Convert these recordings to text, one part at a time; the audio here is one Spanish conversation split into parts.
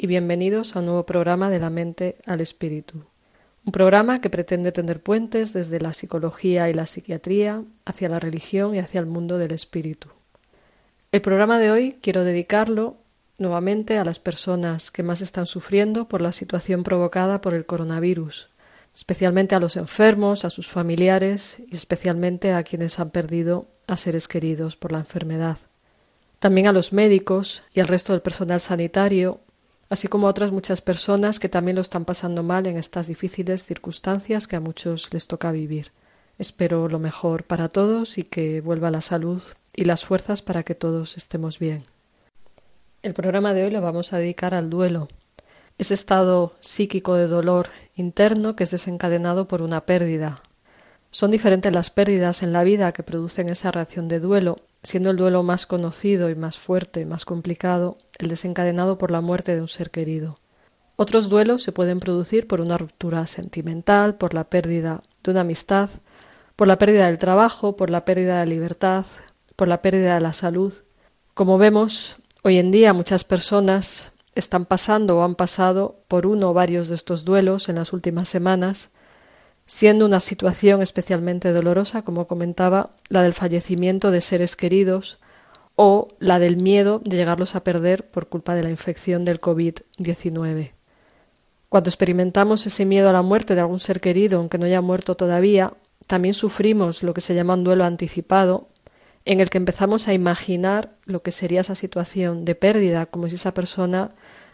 y bienvenidos a un nuevo programa de la mente al espíritu. Un programa que pretende tender puentes desde la psicología y la psiquiatría hacia la religión y hacia el mundo del espíritu. El programa de hoy quiero dedicarlo nuevamente a las personas que más están sufriendo por la situación provocada por el coronavirus, especialmente a los enfermos, a sus familiares y especialmente a quienes han perdido a seres queridos por la enfermedad. También a los médicos y al resto del personal sanitario así como a otras muchas personas que también lo están pasando mal en estas difíciles circunstancias que a muchos les toca vivir. Espero lo mejor para todos y que vuelva la salud y las fuerzas para que todos estemos bien. El programa de hoy lo vamos a dedicar al duelo, ese estado psíquico de dolor interno que es desencadenado por una pérdida. Son diferentes las pérdidas en la vida que producen esa reacción de duelo siendo el duelo más conocido y más fuerte, más complicado, el desencadenado por la muerte de un ser querido. Otros duelos se pueden producir por una ruptura sentimental, por la pérdida de una amistad, por la pérdida del trabajo, por la pérdida de la libertad, por la pérdida de la salud. Como vemos, hoy en día muchas personas están pasando o han pasado por uno o varios de estos duelos en las últimas semanas, siendo una situación especialmente dolorosa, como comentaba, la del fallecimiento de seres queridos o la del miedo de llegarlos a perder por culpa de la infección del COVID-19. Cuando experimentamos ese miedo a la muerte de algún ser querido, aunque no haya muerto todavía, también sufrimos lo que se llama un duelo anticipado, en el que empezamos a imaginar lo que sería esa situación de pérdida, como si esa persona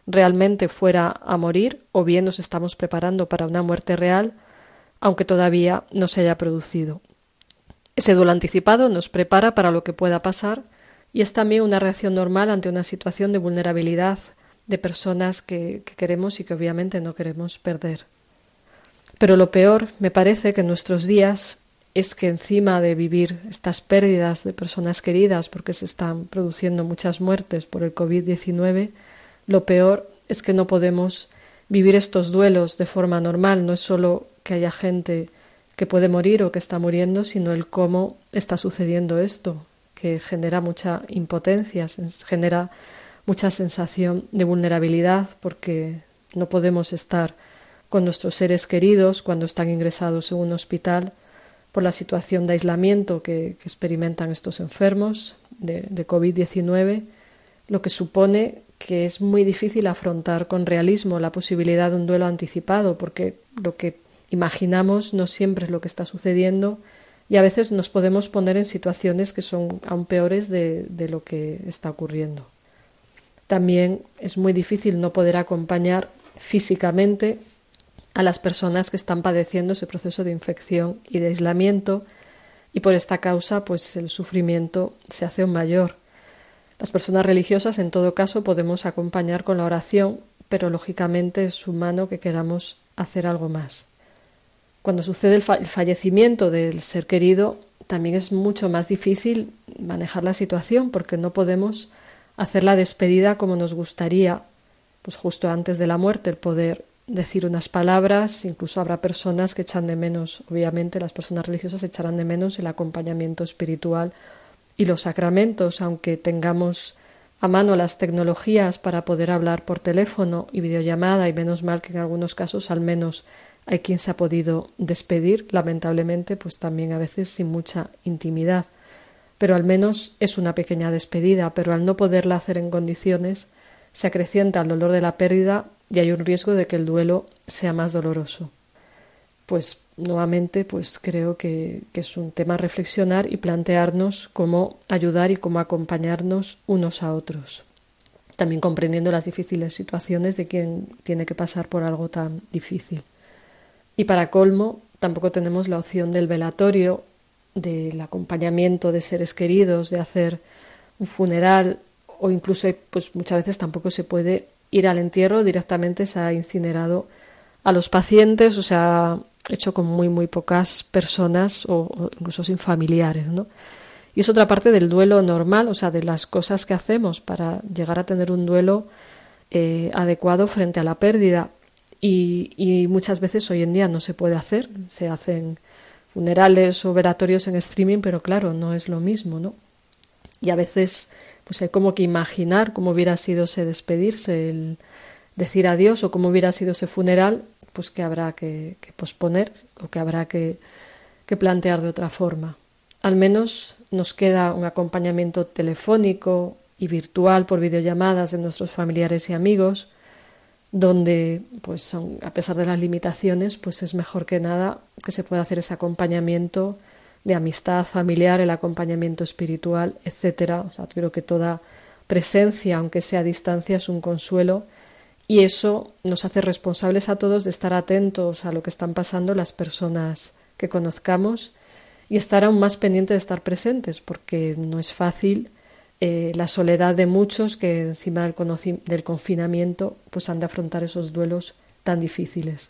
realmente fuera a morir, o bien nos estamos preparando para una muerte real, aunque todavía no se haya producido. Ese duelo anticipado nos prepara para lo que pueda pasar y es también una reacción normal ante una situación de vulnerabilidad de personas que, que queremos y que obviamente no queremos perder. Pero lo peor, me parece que en nuestros días es que encima de vivir estas pérdidas de personas queridas, porque se están produciendo muchas muertes por el COVID-19, lo peor es que no podemos vivir estos duelos de forma normal, no es solo que haya gente que puede morir o que está muriendo, sino el cómo está sucediendo esto, que genera mucha impotencia, genera mucha sensación de vulnerabilidad, porque no podemos estar con nuestros seres queridos cuando están ingresados en un hospital por la situación de aislamiento que, experimentan estos enfermos de, de COVID-19, lo que supone que es muy difícil afrontar con realismo la posibilidad de un duelo anticipado, porque lo que imaginamos no siempre es lo que está sucediendo y a veces nos podemos poner en situaciones que son aún peores de, lo que está ocurriendo. También es muy difícil no poder acompañar físicamente a las personas que están padeciendo ese proceso de infección y de aislamiento y por esta causa pues el sufrimiento se hace aún mayor. Las personas religiosas en todo caso podemos acompañar con la oración, pero lógicamente es humano que queramos hacer algo más. Cuando sucede el, fallecimiento del ser querido, también es mucho más difícil manejar la situación porque no podemos hacer la despedida como nos gustaría, pues justo antes de la muerte, el poder decir unas palabras, incluso habrá personas que echan de menos, obviamente las personas religiosas echarán de menos el acompañamiento espiritual y los sacramentos, aunque tengamos a mano las tecnologías para poder hablar por teléfono y videollamada, y menos mal que en algunos casos al menos hay quien se ha podido despedir, lamentablemente, pues también a veces sin mucha intimidad. Pero al menos es una pequeña despedida, pero al no poderla hacer en condiciones, se acrecienta el dolor de la pérdida y hay un riesgo de que el duelo sea más doloroso. Pues nuevamente, pues creo que, es un tema reflexionar y plantearnos cómo ayudar y cómo acompañarnos unos a otros también comprendiendo las difíciles situaciones de quien tiene que pasar por algo tan difícil. Y para colmo, tampoco tenemos la opción del velatorio, del acompañamiento de seres queridos, de hacer un funeral o incluso pues muchas veces tampoco se puede ir al entierro, directamente se ha incinerado a los pacientes, o sea, hecho con muy, muy pocas personas o, incluso sin familiares, ¿no? Y es otra parte del duelo normal, o sea, de las cosas que hacemos para llegar a tener un duelo eh, adecuado frente a la pérdida. Y, y, muchas veces hoy en día no se puede hacer, se hacen funerales o veratorios en streaming, pero claro, no es lo mismo, ¿no? Y a veces pues hay como que imaginar cómo hubiera sido ese despedirse, el decir adiós o cómo hubiera sido ese funeral, pues que habrá que, posponer o que habrá que, que plantear de otra forma. Al menos nos queda un acompañamiento telefónico y virtual por videollamadas de nuestros familiares y amigos, donde, pues, son, a pesar de las limitaciones, pues es mejor que nada que se pueda hacer ese acompañamiento de amistad familiar, el acompañamiento espiritual, etcétera. O sea, creo que toda presencia, aunque sea a distancia, es un consuelo y eso nos hace responsables a todos de estar atentos a lo que están pasando las personas que conozcamos y estar aún más pendientes de estar presentes, porque no es fácil eh, la soledad de muchos que encima del, del confinamiento pues han de afrontar esos duelos tan difíciles.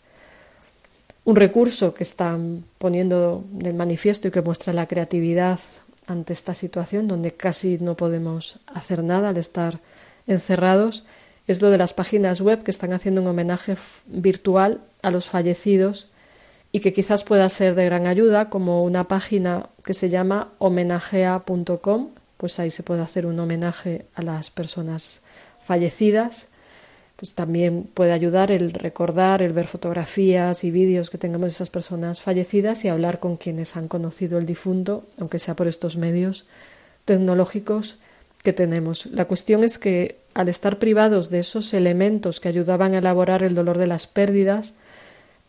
Un recurso que están poniendo de manifiesto y que muestra la creatividad ante esta situación, donde casi no podemos hacer nada al estar encerrados, es lo de las páginas web que están haciendo un homenaje virtual a los fallecidos y que quizás pueda ser de gran ayuda, como una página que se llama homenajea.com, pues ahí se puede hacer un homenaje a las personas fallecidas pues también puede ayudar el recordar, el ver fotografías y vídeos que tengamos de esas personas fallecidas y hablar con quienes han conocido el difunto, aunque sea por estos medios tecnológicos que tenemos. La cuestión es que al estar privados de esos elementos que ayudaban a elaborar el dolor de las pérdidas,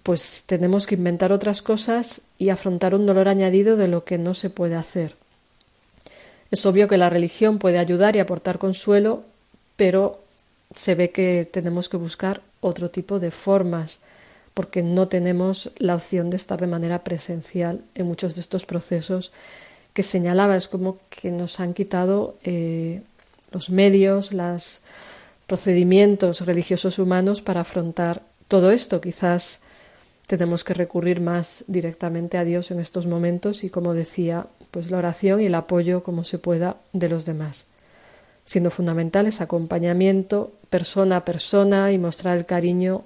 pues tenemos que inventar otras cosas y afrontar un dolor añadido de lo que no se puede hacer. Es obvio que la religión puede ayudar y aportar consuelo, pero se ve que tenemos que buscar otro tipo de formas porque no tenemos la opción de estar de manera presencial en muchos de estos procesos que señalaba. Es como que nos han quitado eh, los medios, los procedimientos religiosos humanos para afrontar todo esto. Quizás tenemos que recurrir más directamente a Dios en estos momentos y, como decía, pues la oración y el apoyo como se pueda de los demás siendo fundamental ese acompañamiento persona a persona y mostrar el cariño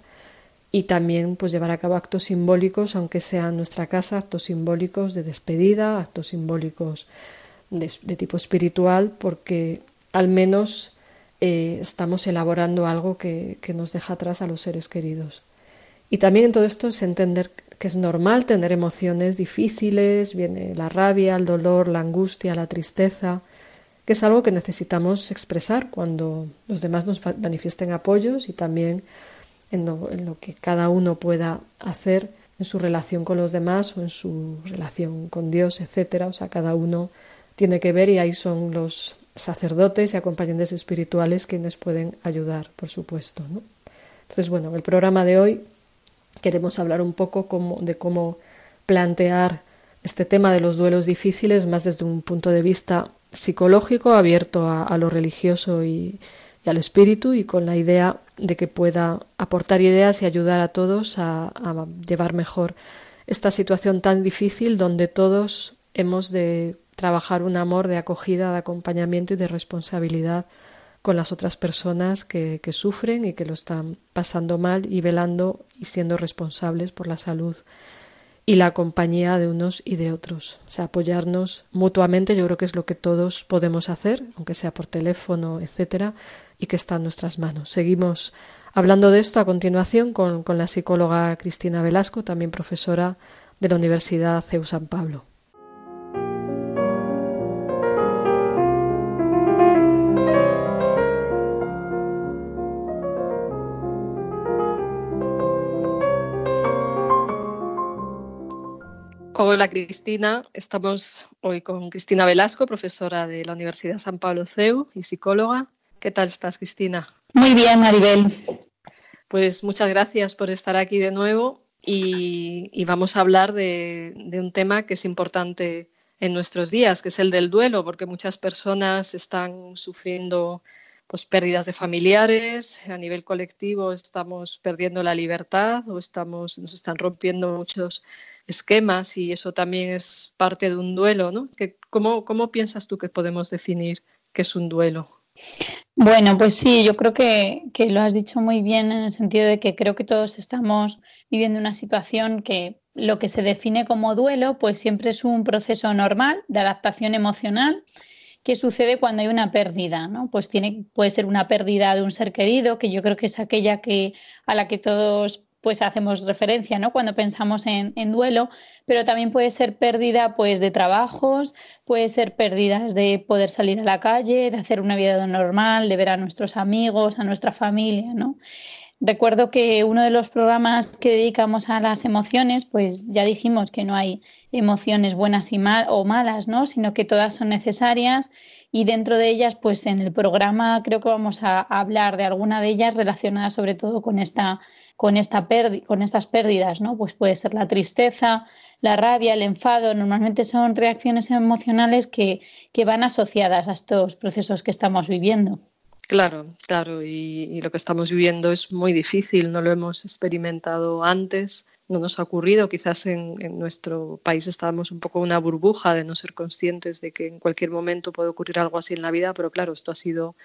y también pues llevar a cabo actos simbólicos, aunque sea en nuestra casa, actos simbólicos de despedida, actos simbólicos de, tipo espiritual, porque al menos eh, estamos elaborando algo que, que nos deja atrás a los seres queridos. Y también en todo esto es entender que es normal tener emociones difíciles, viene la rabia, el dolor, la angustia, la tristeza, que es algo que necesitamos expresar cuando los demás nos manifiesten apoyos y también en lo, que cada uno pueda hacer en su relación con los demás o en su relación con Dios, etcétera. O sea, cada uno tiene que ver y ahí son los sacerdotes y acompañantes espirituales quienes pueden ayudar, por supuesto. ¿no? Entonces, bueno, en el programa de hoy queremos hablar un poco de cómo plantear este tema de los duelos difíciles más desde un punto de vista psicológico abierto a, lo religioso y, al espíritu y con la idea de que pueda aportar ideas y ayudar a todos a, llevar mejor esta situación tan difícil donde todos hemos de trabajar un amor de acogida, de acompañamiento y de responsabilidad con las otras personas que, sufren y que lo están pasando mal y velando y siendo responsables por la salud y la compañía de unos y de otros. O sea, apoyarnos mutuamente, yo creo que es lo que todos podemos hacer, aunque sea por teléfono, etcétera, y que está en nuestras manos. Seguimos hablando de esto a continuación con, con la psicóloga Cristina Velasco, también profesora de la Universidad CEU San Pablo. Hola Cristina, estamos hoy con Cristina Velasco, profesora de la Universidad San Pablo CEU y psicóloga. ¿Qué tal estás, Cristina? Muy bien, Maribel. Pues muchas gracias por estar aquí de nuevo y, vamos a hablar de, un tema que es importante en nuestros días, que es el del duelo, porque muchas personas están sufriendo pues pérdidas de familiares, a nivel colectivo estamos perdiendo la libertad o estamos, nos están rompiendo muchos esquemas y eso también es parte de un duelo, ¿no? ¿Cómo, ¿Cómo piensas tú que podemos definir qué es un duelo? Bueno, pues sí, yo creo que, que, lo has dicho muy bien en el sentido de que creo que todos estamos viviendo una situación que lo que se define como duelo, pues siempre es un proceso normal de adaptación emocional ¿Qué sucede cuando hay una pérdida? ¿no? Pues tiene, puede ser una pérdida de un ser querido, que yo creo que es aquella que, a la que todos pues hacemos referencia ¿no? cuando pensamos en, duelo, pero también puede ser pérdida pues, de trabajos, puede ser pérdidas de poder salir a la calle, de hacer una vida normal, de ver a nuestros amigos, a nuestra familia. ¿no? Recuerdo que uno de los programas que dedicamos a las emociones, pues ya dijimos que no hay emociones buenas y mal o malas, ¿no? Sino que todas son necesarias y dentro de ellas, pues en el programa creo que vamos a, hablar de alguna de ellas relacionadas sobre todo con esta con esta con estas pérdidas, ¿no? Pues puede ser la tristeza, la rabia, el enfado, normalmente son reacciones emocionales que, que van asociadas a estos procesos que estamos viviendo. Claro, claro, y, lo que estamos viviendo es muy difícil, no lo hemos experimentado antes, no nos ha ocurrido, quizás en, nuestro país estábamos un poco en una burbuja de no ser conscientes de que en cualquier momento puede ocurrir algo así en la vida, pero claro, esto ha sido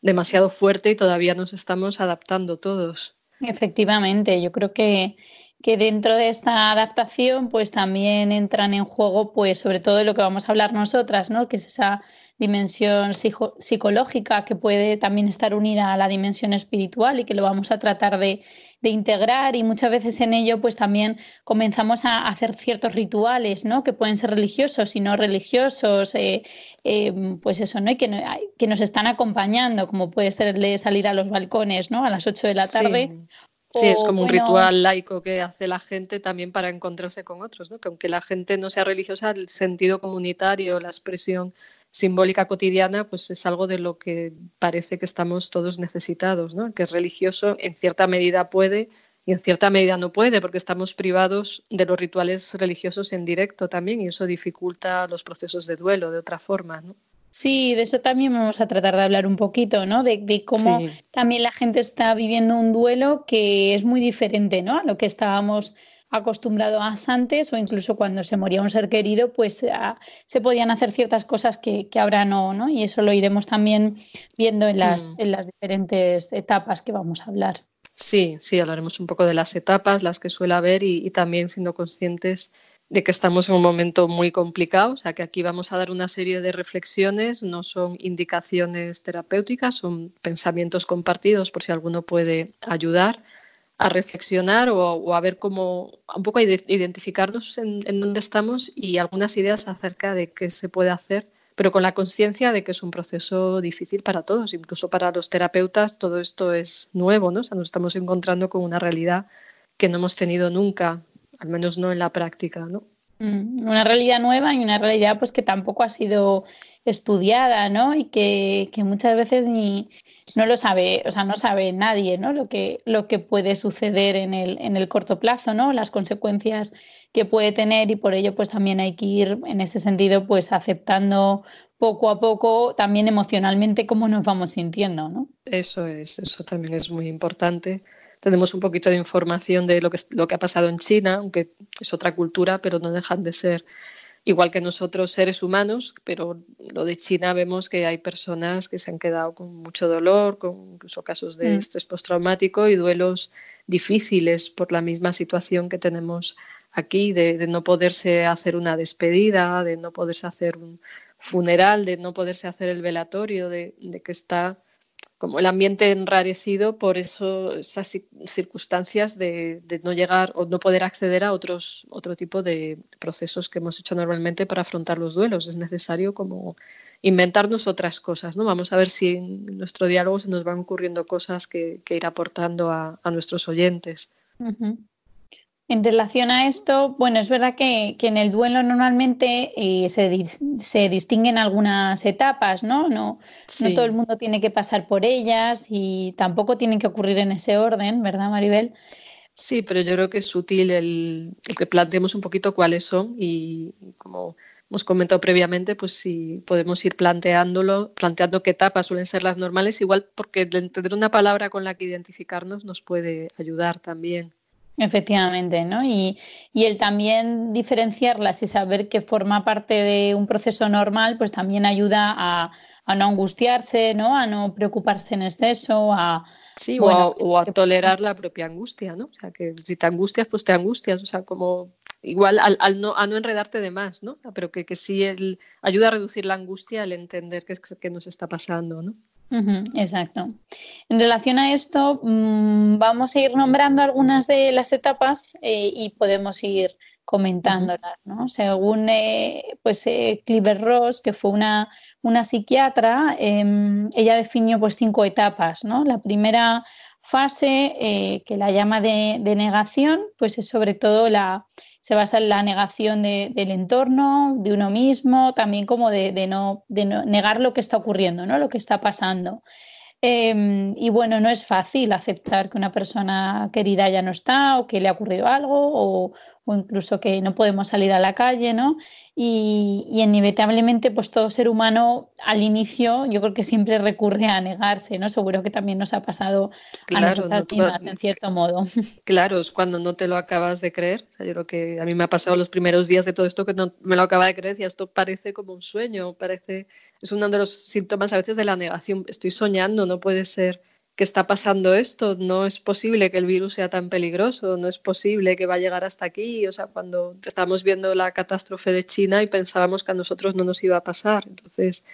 demasiado fuerte y todavía nos estamos adaptando todos. Efectivamente, yo creo que, que dentro de esta adaptación pues también entran en juego pues sobre todo de lo que vamos a hablar nosotras, ¿no? que es esa dimensión psicológica que puede también estar unida a la dimensión espiritual y que lo vamos a tratar de, integrar y muchas veces en ello pues también comenzamos a hacer ciertos rituales ¿no? que pueden ser religiosos y no religiosos eh, eh, pues eso ¿no? y que, que, nos están acompañando como puede ser de salir a los balcones ¿no? a las 8 de la tarde Sí, es como un ritual laico que hace la gente también para encontrarse con otros, ¿no? que aunque la gente no sea religiosa, el sentido comunitario, la expresión simbólica cotidiana, pues es algo de lo que parece que estamos todos necesitados, ¿no? que es religioso en cierta medida puede y en cierta medida no puede, porque estamos privados de los rituales religiosos en directo también y eso dificulta los procesos de duelo de otra forma. ¿no? Sí, de eso también vamos a tratar de hablar un poquito, ¿no? De, cómo también la gente está viviendo un duelo que es muy diferente, ¿no? A lo que estábamos acostumbrados antes o incluso cuando se moría un ser querido, pues ah, se podían hacer ciertas cosas que, ahora no, ¿no? Y eso lo iremos también viendo en las, mm. en las diferentes etapas que vamos a hablar. Sí, sí, hablaremos un poco de las etapas, las que suele haber y también siendo conscientes de que estamos en un momento muy complicado, o sea que aquí vamos a dar una serie de reflexiones, no son indicaciones terapéuticas, son pensamientos compartidos por si alguno puede ayudar a reflexionar o, a ver cómo, un poco a identificarnos en, dónde estamos y algunas ideas acerca de qué se puede hacer, pero con la conciencia de que es un proceso difícil para todos, incluso para los terapeutas todo esto es nuevo, ¿no? O sea, nos estamos encontrando con una realidad que no hemos tenido nunca al menos no en la práctica, ¿no? Mm, una realidad nueva y una realidad pues que tampoco ha sido estudiada, ¿no? Y que, muchas veces ni no lo sabe, o sea, no sabe nadie, ¿no? Lo que, lo que puede suceder en el, en el corto plazo, ¿no? Las consecuencias que puede tener y por ello pues también hay que ir en ese sentido pues aceptando poco a poco también emocionalmente cómo nos vamos sintiendo, ¿no? Eso es, eso también es muy importante tenemos un poquito de información de lo que, lo que ha pasado en China, aunque es otra cultura, pero no dejan de ser igual que nosotros seres humanos, pero lo de China vemos que hay personas que se han quedado con mucho dolor, con incluso casos de mm. estrés postraumático y duelos difíciles por la misma situación que tenemos aquí, de, no poderse hacer una despedida, de no poderse hacer un funeral, de no poderse hacer el velatorio, de que está como el ambiente enrarecido por eso, esas circunstancias de, no llegar o no poder acceder a otros, otro tipo de procesos que hemos hecho normalmente para afrontar los duelos. Es necesario como inventarnos otras cosas, ¿no? Vamos a ver si en nuestro diálogo se nos van ocurriendo cosas que, ir aportando a, nuestros oyentes. En relación a esto, bueno, es verdad que, en el duelo normalmente eh, se, distinguen algunas etapas, ¿no? No, no todo el mundo tiene que pasar por ellas y tampoco tienen que ocurrir en ese orden, ¿verdad, Maribel? Sí, pero yo creo que es útil el, que planteemos un poquito cuáles son y como hemos comentado previamente, pues si podemos ir planteándolo, planteando qué etapas suelen ser las normales, igual porque tener una palabra con la que identificarnos nos puede ayudar también. Efectivamente, ¿no? Y, y, el también diferenciarlas y saber que forma parte de un proceso normal, pues también ayuda a, a no angustiarse, ¿no? A no preocuparse en exceso, a, Sí, o, a, tolerar la propia angustia, ¿no? O sea, que si te angustias, pues te angustias, o sea, como igual al, no, a no enredarte de más, ¿no? Pero que, que sí el, ayuda a reducir la angustia al entender qué, qué nos está pasando, ¿no? Exacto. En relación a esto, mm, vamos a ir nombrando algunas de las etapas eh, y podemos ir comentándolas, ¿no? Según eh, pues eh, Ross, que fue una, una psiquiatra, em, ella definió pues cinco etapas, ¿no? La primera fase, eh, que la llama de, negación, pues es sobre todo la, se basa en la negación del entorno, de uno mismo, también como de, no, negar lo que está ocurriendo, ¿no? Lo que está pasando. Em, y bueno, no es fácil aceptar que una persona querida ya no está o que le ha ocurrido algo o, o incluso que no podemos salir a la calle, ¿no? Y, inevitablemente, pues todo ser humano al inicio, yo creo que siempre recurre a negarse, ¿no? Seguro que también nos ha pasado a nosotras mismas, en cierto modo. Claro, es cuando no te lo acabas de creer. O sea, yo creo que a mí me ha pasado los primeros días de todo esto que no me lo acaba de creer y esto parece como un sueño, parece, es uno de los síntomas a veces de la negación. Estoy soñando, no puede ser que está pasando esto, no es posible que el virus sea tan peligroso, no es posible que va a llegar hasta aquí, o sea, cuando estábamos viendo la catástrofe de China y pensábamos que a nosotros no nos iba a pasar. Entonces,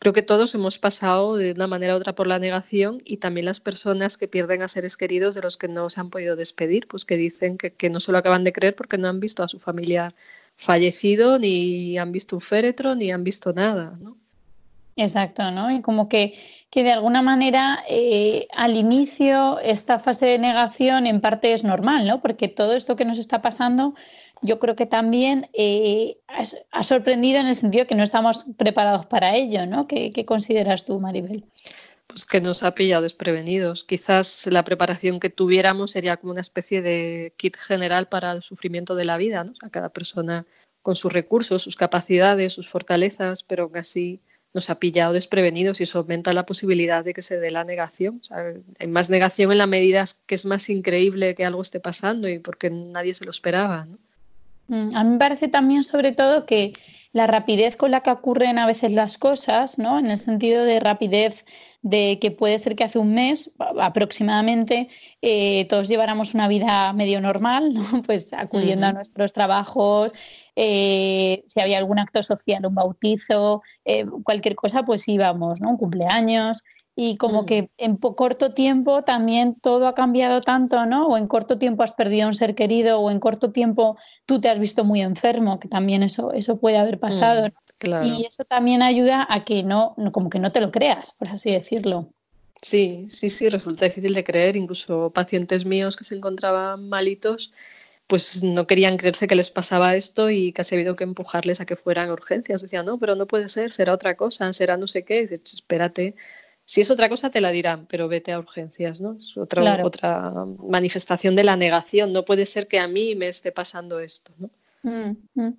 creo que todos hemos pasado de una manera u otra por la negación y también las personas que pierden a seres queridos de los que no se han podido despedir, pues que dicen que, no se lo acaban de creer porque no han visto a su familiar fallecido, ni han visto un féretro, ni han visto nada, ¿no? Exacto, ¿no? Y como que, que de alguna manera eh, al inicio esta fase de negación en parte es normal, ¿no? Porque todo esto que nos está pasando yo creo que también eh, ha sorprendido en el sentido que no estamos preparados para ello, ¿no? ¿Qué, consideras tú, Maribel? Pues que nos ha pillado desprevenidos. Quizás la preparación que tuviéramos sería como una especie de kit general para el sufrimiento de la vida, ¿no? O sea, cada persona con sus recursos, sus capacidades, sus fortalezas, pero aún así nos ha pillado desprevenidos y eso aumenta la posibilidad de que se dé la negación. hay más negación en la medida que es más increíble que algo esté pasando y porque nadie se lo esperaba. Mm, a mí me parece también sobre todo que la rapidez con la que ocurren a veces las cosas, ¿no? En el sentido de rapidez de que puede ser que hace un mes aproximadamente eh, todos lleváramos una vida medio normal, ¿no? Pues acudiendo a nuestros trabajos, eh, si había algún acto social, un bautizo, eh, cualquier cosa, pues íbamos, ¿no? Un cumpleaños y como que en corto tiempo también todo ha cambiado tanto, ¿no? O en corto tiempo has perdido a un ser querido o en corto tiempo tú te has visto muy enfermo, que también eso, eso puede haber mm, pasado. Y eso también ayuda a que no, como que no te lo creas, por así decirlo. Sí, sí, sí, resulta difícil de creer. Incluso pacientes míos que se encontraban malitos, pues no querían creerse que les pasaba esto y casi ha habido que empujarles a que fueran urgencias. Decían, no, pero no puede ser, será otra cosa, será no sé qué. Dices, espérate, si es otra cosa te la dirán, pero vete a urgencias, ¿no? Es otra, otra manifestación de la negación. No puede ser que a mí me esté pasando esto, ¿no? Mm, mm.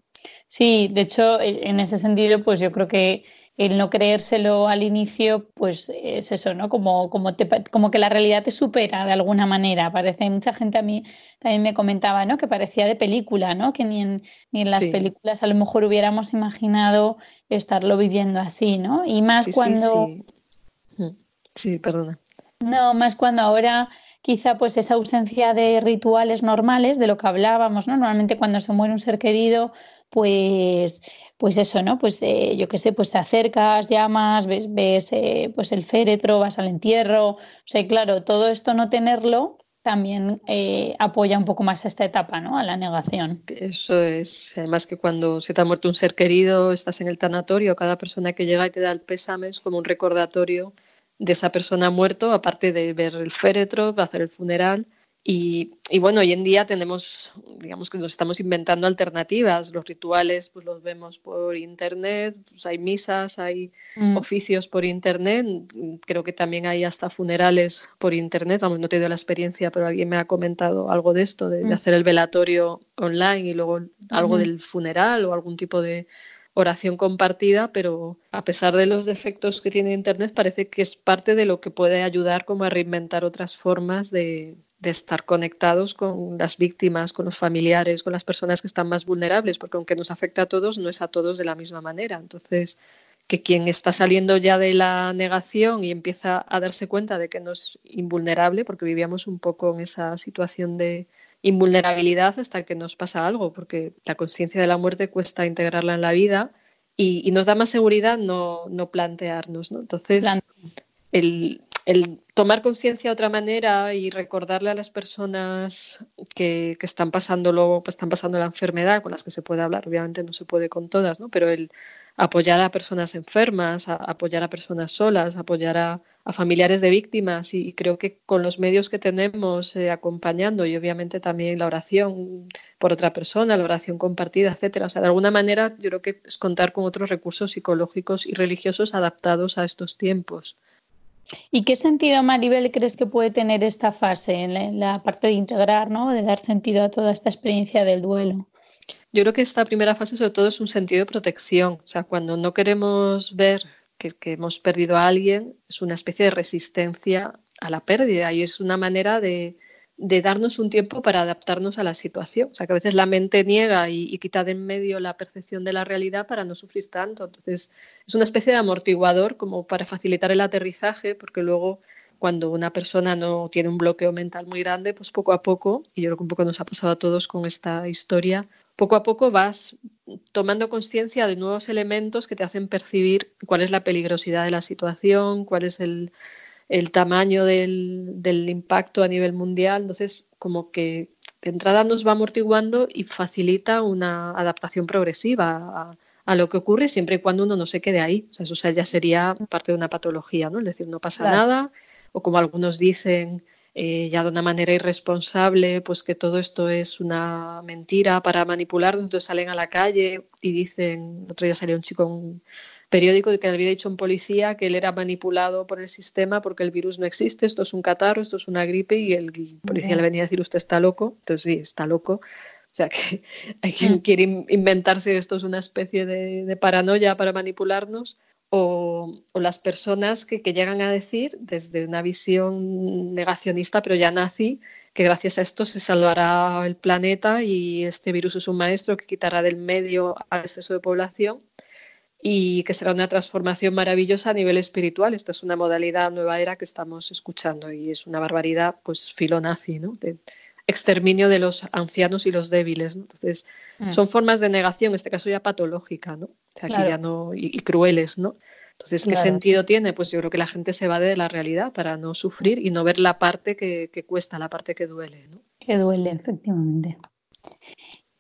Sí, de hecho, en ese sentido, pues yo creo que el no creérselo al inicio, pues es eso, ¿no? Como, como, como que la realidad te supera de alguna manera. Parece, mucha gente a mí también me comentaba, ¿no? Que parecía de película, ¿no? Que ni en, ni en las películas a lo mejor hubiéramos imaginado estarlo viviendo así, ¿no? Y más cuando... Sí, perdona. No, más cuando ahora quizá pues esa ausencia de rituales normales, de lo que hablábamos, ¿no? Normalmente cuando se muere un ser querido, pues, pues eso, ¿no? Pues eh, yo qué sé, pues te acercas, llamas, ves, ves eh, pues el féretro, vas al entierro. O sea, claro, todo esto no tenerlo también eh, apoya un poco más a esta etapa, ¿no? A la negación. Eso es, además que cuando se te ha muerto un ser querido, estás en el tanatorio, cada persona que llega y te da el pésame es como un recordatorio de esa persona muerto, aparte de ver el féretro, hacer el funeral. Y, bueno, hoy en día tenemos, digamos que nos estamos inventando alternativas. Los rituales, pues los vemos por internet, pues, hay misas, hay mm. oficios por internet. Creo que también hay hasta funerales por internet. Vamos, no he tenido la experiencia, pero alguien me ha comentado algo de esto, de, mm. hacer el velatorio online y luego algo del funeral o algún tipo de, oración compartida, pero a pesar de los defectos que tiene Internet, parece que es parte de lo que puede ayudar como a reinventar otras formas de, de estar conectados con las víctimas, con los familiares, con las personas que están más vulnerables, porque aunque nos afecta a todos, no es a todos de la misma manera. Entonces, que quien está saliendo ya de la negación y empieza a darse cuenta de que no es invulnerable, porque vivíamos un poco en esa situación de invulnerabilidad hasta que nos pasa algo, porque la conciencia de la muerte cuesta integrarla en la vida y, nos da más seguridad no, no plantearnos. ¿no? Entonces, el, el tomar conciencia de otra manera y recordarle a las personas que, que están pasando pues están pasando la enfermedad con las que se puede hablar, obviamente no se puede con todas, ¿no? Pero el apoyar a personas enfermas, apoyar a personas solas, apoyar a, familiares de víctimas y, creo que con los medios que tenemos eh, acompañando y obviamente también la oración por otra persona, la oración compartida, etcétera. O sea, de alguna manera yo creo que es contar con otros recursos psicológicos y religiosos adaptados a estos tiempos. ¿Y qué sentido, Maribel, crees que puede tener esta fase en la, parte de integrar, ¿no? de dar sentido a toda esta experiencia del duelo? Yo creo que esta primera fase sobre todo es un sentido de protección. O sea, cuando no queremos ver que, que hemos perdido a alguien, es una especie de resistencia a la pérdida y es una manera de, de darnos un tiempo para adaptarnos a la situación. O sea, que a veces la mente niega y, quita de en medio la percepción de la realidad para no sufrir tanto. Entonces, es una especie de amortiguador como para facilitar el aterrizaje, porque luego cuando una persona no tiene un bloqueo mental muy grande, pues poco a poco, y yo creo que un poco nos ha pasado a todos con esta historia, poco a poco vas tomando conciencia de nuevos elementos que te hacen percibir cuál es la peligrosidad de la situación, cuál es el, el tamaño del, impacto a nivel mundial. Entonces, como que de entrada nos va amortiguando y facilita una adaptación progresiva a, lo que ocurre siempre y cuando uno no se quede ahí. O sea, eso ya sería parte de una patología, ¿no? Es decir, no pasa nada, o como algunos dicen, eh, ya de una manera irresponsable, pues que todo esto es una mentira para manipularnos, entonces salen a la calle y dicen, el otro día salió un chico, un, periódico de que había dicho un policía que él era manipulado por el sistema porque el virus no existe, esto es un catarro, esto es una gripe y el policía le venía a decir usted está loco, entonces sí, está loco. O sea que hay quien mm. quiere inventarse esto es una especie de, paranoia para manipularnos o, las personas que, que, llegan a decir desde una visión negacionista pero ya nazi que gracias a esto se salvará el planeta y este virus es un maestro que quitará del medio al exceso de población y que será una transformación maravillosa a nivel espiritual. Esta es una modalidad nueva era que estamos escuchando y es una barbaridad, pues filonazi, ¿no? De exterminio de los ancianos y los débiles. Entonces, mm. son formas de negación, en este caso ya patológica, ¿no? ya no y, crueles, ¿no? Entonces, ¿qué sentido tiene? Pues yo creo que la gente se va de la realidad para no sufrir y no ver la parte que, que cuesta, la parte que duele, ¿no? Que duele, efectivamente.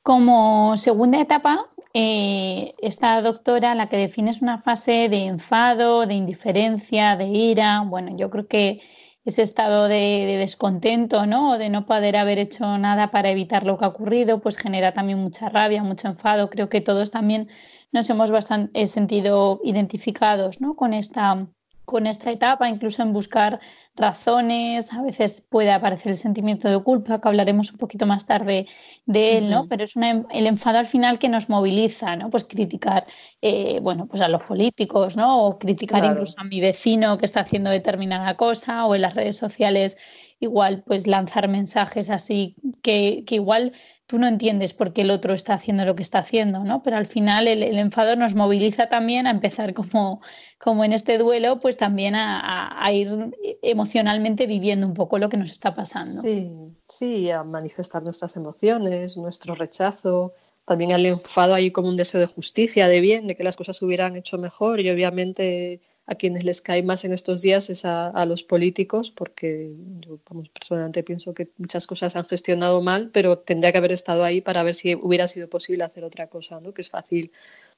Como segunda etapa, eh, esta doctora la que define es una fase de enfado, de indiferencia, de ira. Bueno, yo creo que ese estado de, descontento, ¿no? O de no poder haber hecho nada para evitar lo que ha ocurrido, pues genera también mucha rabia, mucho enfado. Creo que todos también nos hemos bastante sentido identificados, ¿no? Con esta con esta etapa, incluso en buscar razones, a veces puede aparecer el sentimiento de culpa, que hablaremos un poquito más tarde de él, ¿no? Pero es el enfado al final que nos moviliza, ¿no? Pues criticar, eh, bueno, pues a los políticos, ¿no? O criticar incluso a mi vecino que está haciendo determinada cosa, o en las redes sociales igual pues lanzar mensajes así que, que igual tú no entiendes por qué el otro está haciendo lo que está haciendo, ¿no? Pero al final el, enfado nos moviliza también a empezar como, como en este duelo, pues también a, ir emocionalmente viviendo un poco lo que nos está pasando. Sí, sí, a manifestar nuestras emociones, nuestro rechazo. También el enfado hay como un deseo de justicia, de bien, de que las cosas se hubieran hecho mejor y obviamente a quienes les cae más en estos días es a, los políticos, porque yo personalmente pienso que muchas cosas han gestionado mal, pero tendría que haber estado ahí para ver si hubiera sido posible hacer otra cosa, ¿no? que es fácil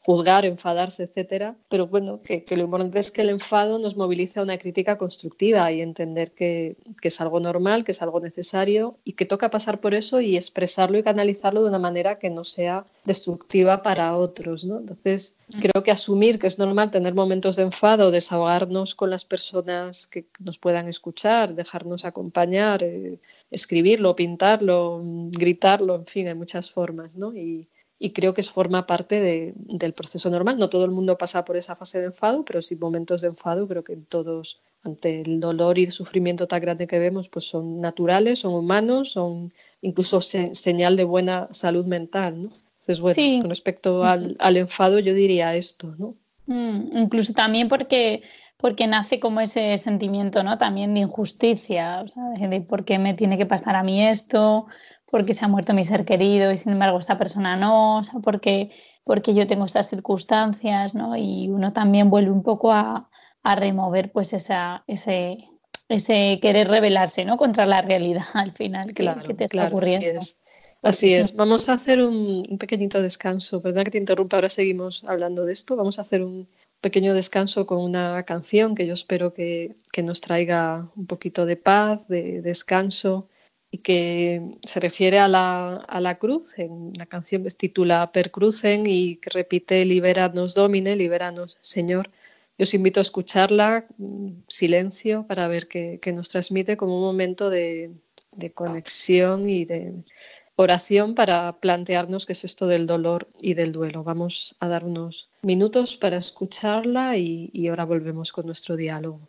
juzgar, enfadarse, etcétera. Pero bueno, que, lo importante es que el enfado nos movilice a una crítica constructiva y entender que, es algo normal, que es algo necesario y que toca pasar por eso y expresarlo y canalizarlo de una manera que no sea destructiva para otros. ¿no? Entonces, mm. creo que asumir que es normal tener momentos de enfado, desahogarnos con las personas que nos puedan escuchar, dejarnos acompañar, eh, escribirlo, pintarlo, gritarlo, en fin, hay muchas formas. ¿no? Y, y creo que forma parte del proceso normal. No todo el mundo pasa por esa fase de enfado, pero sí momentos de enfado creo que todos ante el dolor y el sufrimiento tan grande que vemos, pues son naturales, son humanos, son incluso señal de buena salud mental, ¿no? Entonces, bueno, con respecto al, enfado yo diría esto, ¿no? Mm, incluso también porque, porque nace como ese sentimiento, ¿no? También de injusticia, de por qué me tiene que pasar a mí esto, porque se ha muerto mi ser querido y sin embargo esta persona no, o sea, porque, porque yo tengo estas circunstancias, ¿no? Y uno también vuelve un poco a, remover pues esa, ese, ese querer rebelarse, ¿no? Contra la realidad al final que, que te está ocurriendo. Así es. Vamos a hacer un, pequeñito descanso. Perdona que te interrumpa, ahora seguimos hablando de esto. Vamos a hacer un pequeño descanso con una canción que yo espero que, que nos traiga un poquito de paz, de descanso y que se refiere a la, a la cruz, en la canción que se titula Per Crucen y que repite Liberanos Domine, liberanos Señor. Yo os invito a escucharla, mm, silencio, para ver qué, nos transmite como un momento de, conexión y de oración para plantearnos qué es esto del dolor y del duelo. Vamos a dar unos minutos para escucharla y ahora volvemos con nuestro diálogo.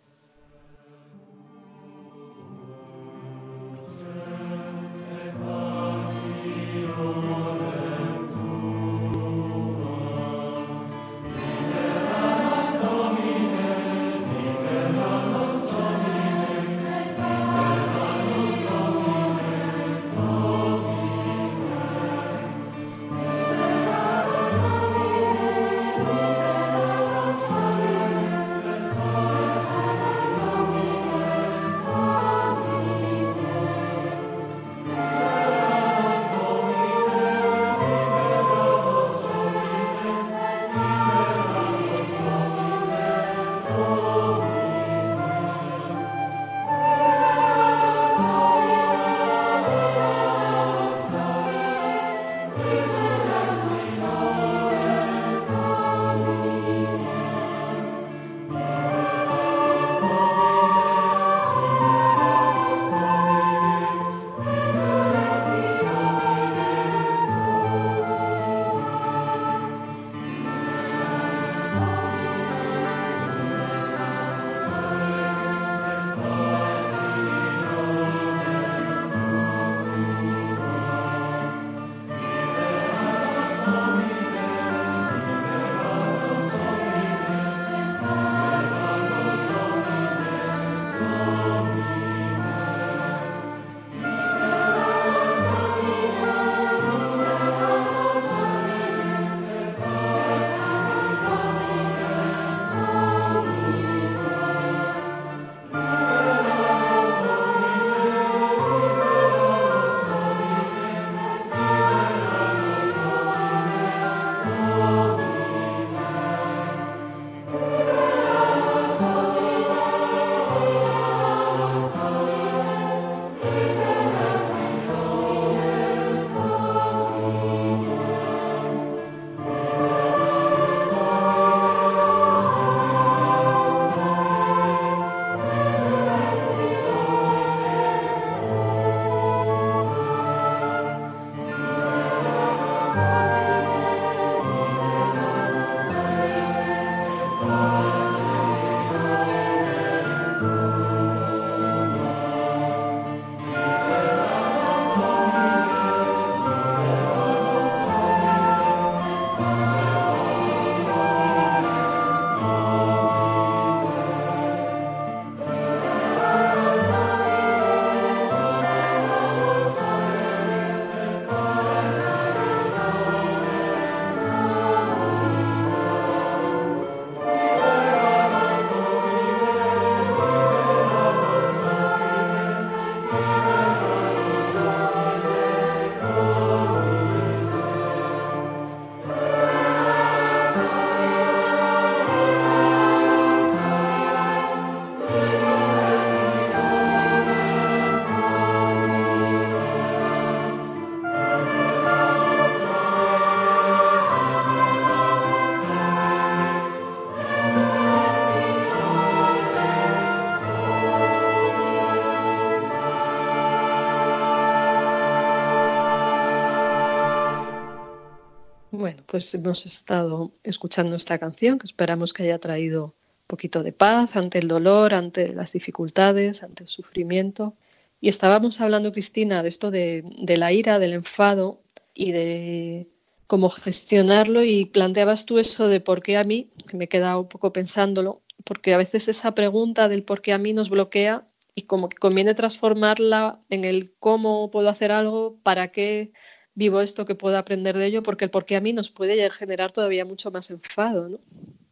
Pues hemos estado escuchando esta canción que esperamos que haya traído un poquito de paz ante el dolor, ante las dificultades, ante el sufrimiento. Y estábamos hablando, Cristina, de esto de, la ira, del enfado y de cómo gestionarlo y planteabas tú eso de por qué a mí, que me he quedado un poco pensándolo, porque a veces esa pregunta del por qué a mí nos bloquea y como que conviene transformarla en el cómo puedo hacer algo, para qué vivo esto que puedo aprender de ello, porque el por qué a mí nos puede generar todavía mucho más enfado, ¿no?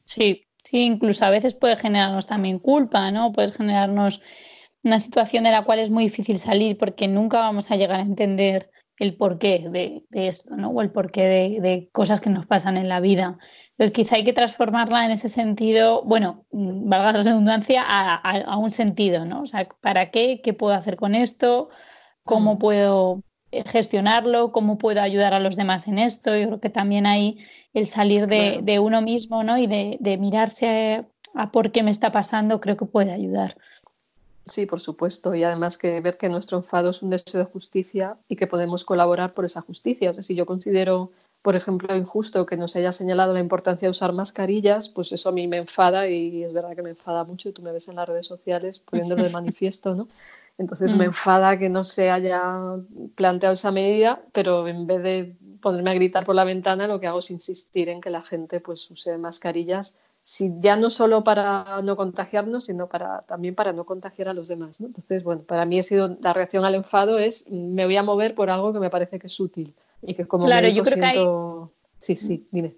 Sí, sí, incluso a veces puede generarnos también culpa, ¿no? Puede generarnos una situación de la cual es muy difícil salir porque nunca vamos a llegar a entender el porqué de, de esto, ¿no? O el porqué de, de, cosas que nos pasan en la vida. Entonces, quizá hay que transformarla en ese sentido, bueno, mm, valga la redundancia, a, a, a un sentido, ¿no? O sea, ¿para qué? ¿Qué puedo hacer con esto? ¿Cómo puedo gestionarlo? ¿Cómo puedo ayudar a los demás en esto? Yo creo que también hay el salir de, uno mismo, ¿no? Y de, de mirarse a, a por qué me está pasando, creo que puede ayudar. Sí, por supuesto. Y además que ver que nuestro enfado es un deseo de justicia y que podemos colaborar por esa justicia. O sea, si yo considero, por ejemplo, injusto que nos haya señalado la importancia de usar mascarillas, pues eso a mí me enfada y es verdad que me enfada mucho. Y tú me ves en las redes sociales poniéndolo de manifiesto, ¿no? Entonces mm. me enfada que no se haya planteado esa medida, pero en vez de ponerme a gritar por la ventana, lo que hago es insistir en que la gente pues use mascarillas si ya no solo para no contagiarnos, sino para, también para no contagiar a los demás. ¿no? Entonces, bueno, para mí ha sido la reacción al enfado es me voy a mover por algo que me parece que es útil y que como claro, yo creo siento... Que hay... Sí, sí, dime.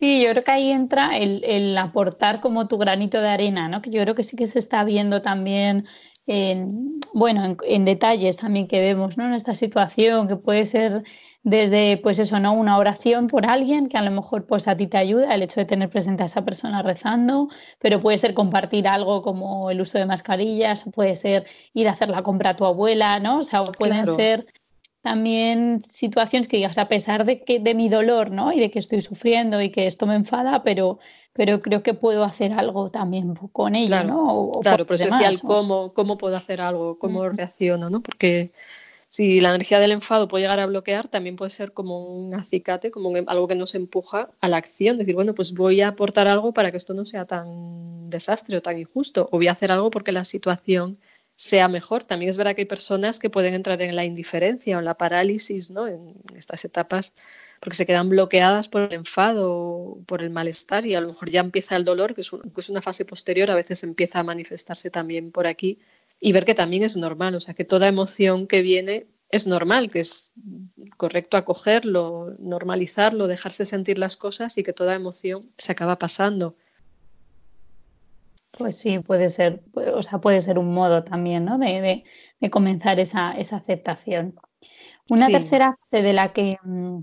Sí, yo creo que ahí entra el, el, aportar como tu granito de arena, ¿no? que yo creo que sí que se está viendo también en, bueno, en, en detalles también que vemos ¿no? en esta situación, que puede ser desde pues eso, ¿no? Una oración por alguien que a lo mejor pues a ti te ayuda, el hecho de tener presente a esa persona rezando, pero puede ser compartir algo como el uso de mascarillas, puede ser ir a hacer la compra a tu abuela, ¿no? O sea, pueden claro. ser también situaciones que digas, a pesar de que de mi dolor, ¿no? Y de que estoy sufriendo y que esto me enfada, pero, pero creo que puedo hacer algo también con ello, claro, ¿no? O, claro, pero esencial cómo, cómo puedo hacer algo, cómo uh -huh. reacciono, ¿no? Porque si la energía del enfado puede llegar a bloquear, también puede ser como un acicate, como un, algo que nos empuja a la acción. Decir, bueno, pues voy a aportar algo para que esto no sea tan desastre o tan injusto, o voy a hacer algo porque la situación sea mejor. También es verdad que hay personas que pueden entrar en la indiferencia o en la parálisis, ¿no? En estas etapas, porque se quedan bloqueadas por el enfado, por el malestar, y a lo mejor ya empieza el dolor, que es, que es una fase posterior, a veces empieza a manifestarse también por aquí y ver que también es normal, o sea, que toda emoción que viene es normal, que es correcto acogerlo, normalizarlo, dejarse sentir las cosas y que toda emoción se acaba pasando. Pues sí, puede ser, o sea, puede ser un modo también, ¿no? De, de, de comenzar esa, esa, aceptación. Una sí. tercera fase de la que mm,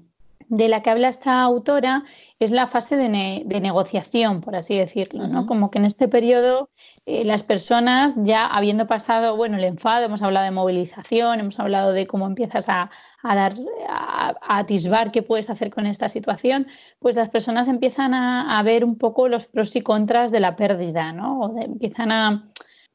de la que habla esta autora es la fase de, ne de negociación, por así decirlo, ¿no? Uh -huh. Como que en este periodo eh, las personas ya habiendo pasado, bueno, el enfado, hemos hablado de movilización, hemos hablado de cómo empiezas a, a dar, a, a, atisbar qué puedes hacer con esta situación, pues las personas empiezan a, a, ver un poco los pros y contras de la pérdida, ¿no? O de, empiezan a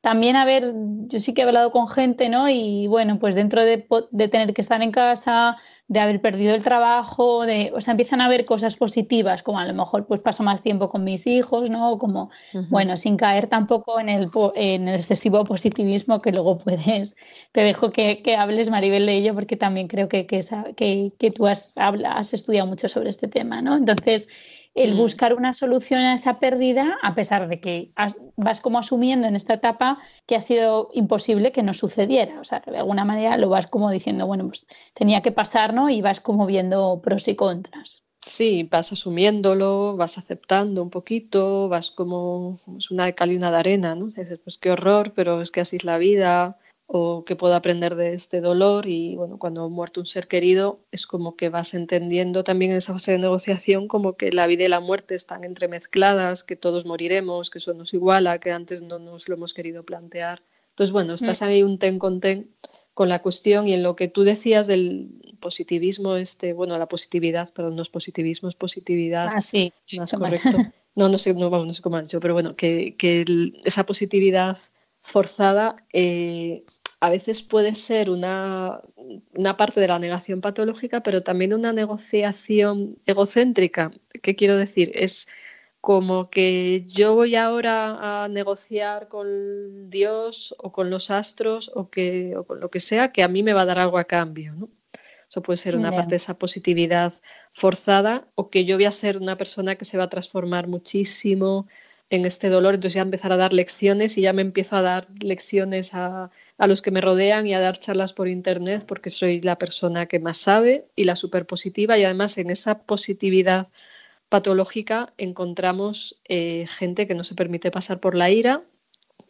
también a ver, yo sí que he hablado con gente, ¿no? Y bueno, pues dentro de, de, tener que estar en casa, de haber perdido el trabajo, de, o sea, empiezan a ver cosas positivas, como a lo mejor pues paso más tiempo con mis hijos, ¿no? Como, uh -huh. bueno, sin caer tampoco en el, en el excesivo positivismo que luego puedes, te dejo que, que hables, Maribel, de ello, porque también creo que, que, que, que tú has, has estudiado mucho sobre este tema, ¿no? Entonces, el mm. buscar una solución a esa pérdida, a pesar de que vas como asumiendo en esta etapa que ha sido imposible que no sucediera. O sea, de alguna manera lo vas como diciendo, bueno, pues tenía que pasar, ¿no? Y vas como viendo pros y contras. Sí, vas asumiéndolo, vas aceptando un poquito, vas como es una de cal y una de arena, ¿no? Dices, pues qué horror, pero es que así es la vida, o qué puedo aprender de este dolor y bueno, cuando ha muerto un ser querido es como que vas entendiendo también en esa fase de negociación como que la vida y la muerte están entremezcladas, que todos moriremos, que eso nos iguala, que antes no nos lo hemos querido plantear. Entonces, bueno, estás ahí un ten con ten con la cuestión y en lo que tú decías del positivismo, este, bueno, la positividad, perdón, no es positivismo, es positividad. Ah, sí. Más correcto. No, no sé, no, vamos, no sé cómo han dicho, pero bueno, que, que el, esa positividad forzada, eh, a veces puede ser una, una, parte de la negación patológica, pero también una negociación egocéntrica. ¿Qué quiero decir? Es como que yo voy ahora a negociar con Dios o con los astros o, que, o con lo que sea, que a mí me va a dar algo a cambio. ¿no? Eso puede ser una parte de esa positividad forzada o que yo voy a ser una persona que se va a transformar muchísimo en este dolor, entonces ya empezar a dar lecciones y ya me empiezo a dar lecciones a, a los que me rodean y a dar charlas por internet porque soy la persona que más sabe y la superpositiva. Y además en esa positividad patológica encontramos eh, gente que no se permite pasar por la ira,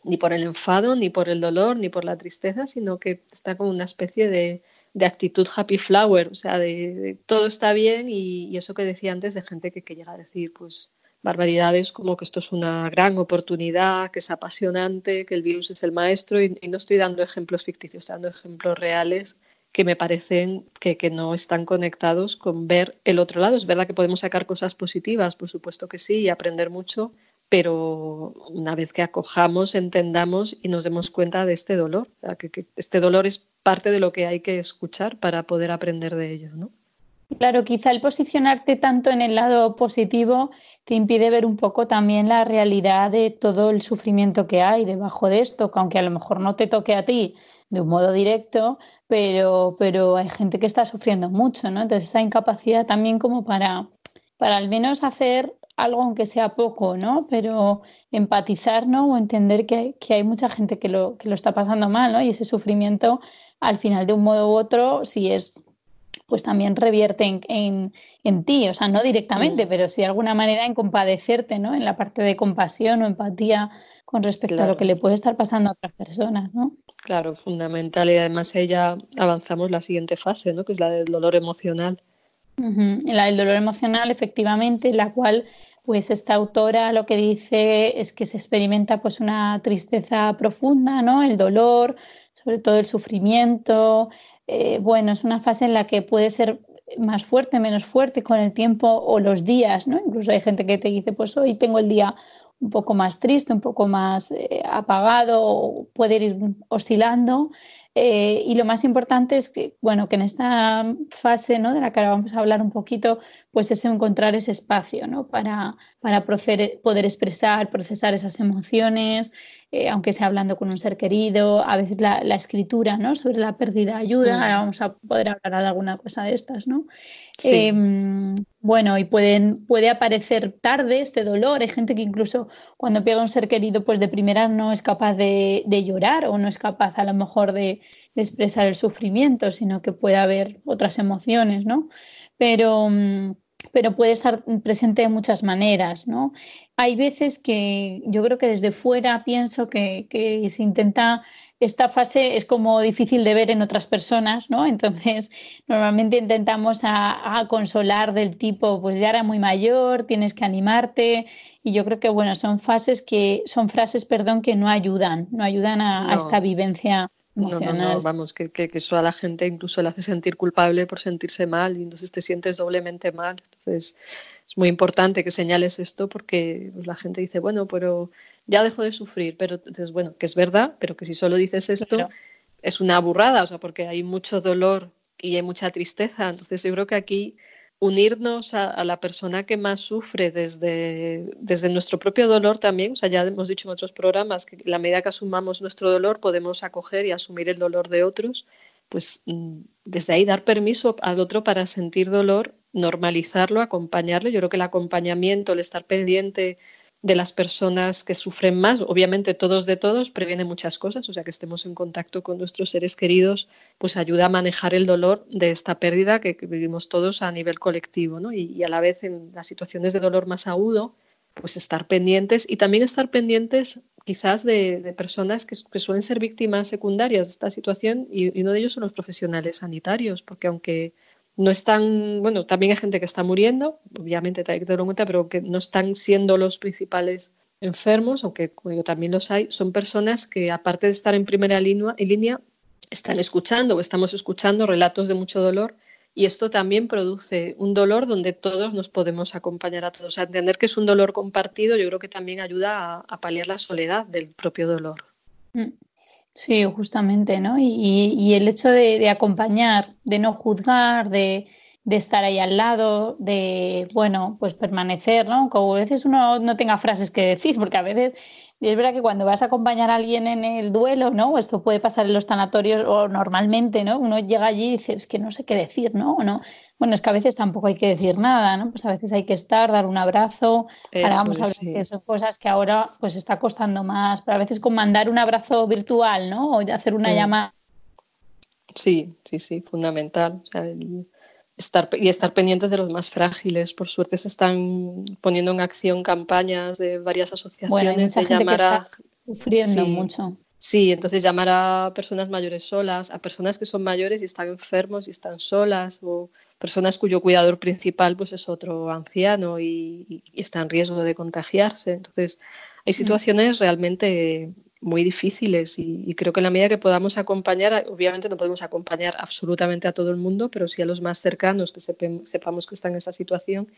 ni por el enfado, ni por el dolor, ni por la tristeza, sino que está como una especie de, actitud happy flower, o sea, de, todo está bien y, eso que decía antes de gente que, que llega a decir, pues, barbaridades como que esto es una gran oportunidad, que es apasionante, que el virus es el maestro y, no estoy dando ejemplos ficticios, estoy dando ejemplos reales que me parecen que, no están conectados con ver el otro lado. Es verdad que podemos sacar cosas positivas, por supuesto que sí, y aprender mucho, pero una vez que acojamos, entendamos y nos demos cuenta de este dolor, que, este dolor es parte de lo que hay que escuchar para poder aprender de ello, ¿no? Claro, quizá el posicionarte tanto en el lado positivo te impide ver un poco también la realidad de todo el sufrimiento que hay debajo de esto, que aunque a lo mejor no te toque a ti de un modo directo, pero, pero hay gente que está sufriendo mucho, ¿no? Entonces esa incapacidad también como para, para al menos hacer algo aunque sea poco, ¿no? Pero empatizar, ¿no? O entender que que hay mucha gente que lo, que lo está pasando mal, ¿no? Y ese sufrimiento, al final, de un modo u otro, si es pues también revierte en, en, en ti, o sea, no directamente, pero sí de alguna manera en compadecerte, ¿no? En la parte de compasión o empatía con respecto a lo que le puede estar pasando a otras personas, ¿no? Claro, fundamental. Y además ella avanzamos la siguiente fase, ¿no? Que es la del dolor emocional. La del dolor emocional, efectivamente, la cual, pues esta autora lo que dice es que se experimenta pues una tristeza profunda, ¿no? El dolor, sobre todo el sufrimiento. Eh, bueno, es una fase en la que puede ser más fuerte, menos fuerte con el tiempo o los días, ¿no? Incluso hay gente que te dice, pues hoy tengo el día un poco más triste, un poco más eh, apagado, puede ir oscilando. Eh, y lo más importante es que, bueno, que en esta fase ¿no? de la que ahora vamos a hablar un poquito, pues es encontrar ese espacio ¿no? para, para poder expresar, procesar esas emociones, eh, aunque sea hablando con un ser querido, a veces la, escritura ¿no? sobre la pérdida ayuda, ahora vamos a poder hablar de alguna cosa de estas, ¿no? Em, bueno, y pueden, puede aparecer tarde este dolor. Hay gente que incluso cuando pega a un ser querido, pues de primera no es capaz de, llorar o no es capaz a lo mejor de, expresar el sufrimiento, sino que puede haber otras emociones, ¿no? Pero, mm, pero puede estar presente de muchas maneras, ¿no? Hay veces que yo creo que desde fuera pienso que, que se intenta esta fase es como difícil de ver en otras personas, ¿no? Entonces, normalmente intentamos a, consolar del tipo, pues ya era muy mayor, tienes que animarte. Y yo creo que, bueno, son fases que, son frases, perdón, que no ayudan, no ayudan a, esta vivencia. Emocional. No, no, no, vamos, que, que, eso a la gente incluso le hace sentir culpable por sentirse mal y entonces te sientes doblemente mal. Entonces, es muy importante que señales esto porque pues, la gente dice, bueno, pero ya dejo de sufrir, pero entonces, bueno, que es verdad, pero que si solo dices esto es una burrada, o sea, porque hay mucho dolor y hay mucha tristeza. Entonces, yo creo que aquí unirnos a, la persona que más sufre desde, desde nuestro propio dolor también, o sea, ya hemos dicho en otros programas que la medida que asumamos nuestro dolor podemos acoger y asumir el dolor de otros, pues mm, desde ahí dar permiso al otro para sentir dolor, normalizarlo, acompañarlo. Yo creo que el acompañamiento, el estar pendiente de las personas que sufren más. Obviamente todos de todos previene muchas cosas, o sea que estemos en contacto con nuestros seres queridos, pues ayuda a manejar el dolor de esta pérdida que, vivimos todos a nivel colectivo, ¿no? y, a la vez en las situaciones de dolor más agudo, pues estar pendientes y también estar pendientes quizás de, personas que, suelen ser víctimas secundarias de esta situación y, y uno de ellos son los profesionales sanitarios, porque aunque no están, bueno, también hay gente que está muriendo, obviamente hay que tenerlo en cuenta, pero que no están siendo los principales enfermos, aunque también los hay, son personas que aparte de estar en primera línea, en línea, están escuchando o estamos escuchando relatos de mucho dolor y esto también produce un dolor donde todos nos podemos acompañar a todos. O entender que es un dolor compartido yo creo que también ayuda a, paliar la soledad del propio dolor. Mm. Sí, justamente, ¿no? Y, el hecho de, acompañar, de no juzgar, de, estar ahí al lado, de, bueno, pues permanecer, ¿no? Como a veces uno no tenga frases que decir, porque a veces y es verdad que cuando vas a acompañar a alguien en el duelo, ¿no? Esto puede pasar en los tanatorios o normalmente, ¿no? Uno llega allí y dice, es que no sé qué decir, ¿no? no? Bueno, es que a veces tampoco hay que decir nada, ¿no? Pues a veces hay que estar, dar un abrazo. ahora vamos a ver que son cosas que ahora pues está costando más, pero a veces con mandar un abrazo virtual, ¿no? O hacer una llamada. Sí, sí, sí, fundamental. O sea, el estar, y estar pendientes de los más frágiles. Por suerte se están poniendo en acción campañas de varias asociaciones de llamar a sufriendo mucho. Sí, entonces llamar a personas mayores solas, a personas que son mayores y están enfermos y están solas, o personas cuyo cuidador principal pues es otro anciano y, y está en riesgo de contagiarse. Entonces, hay mm. situaciones realmente muy difíciles y, creo que en la medida que podamos acompañar, obviamente no podemos acompañar absolutamente a todo el mundo, pero sí a los más cercanos que sepamos que están en esa situación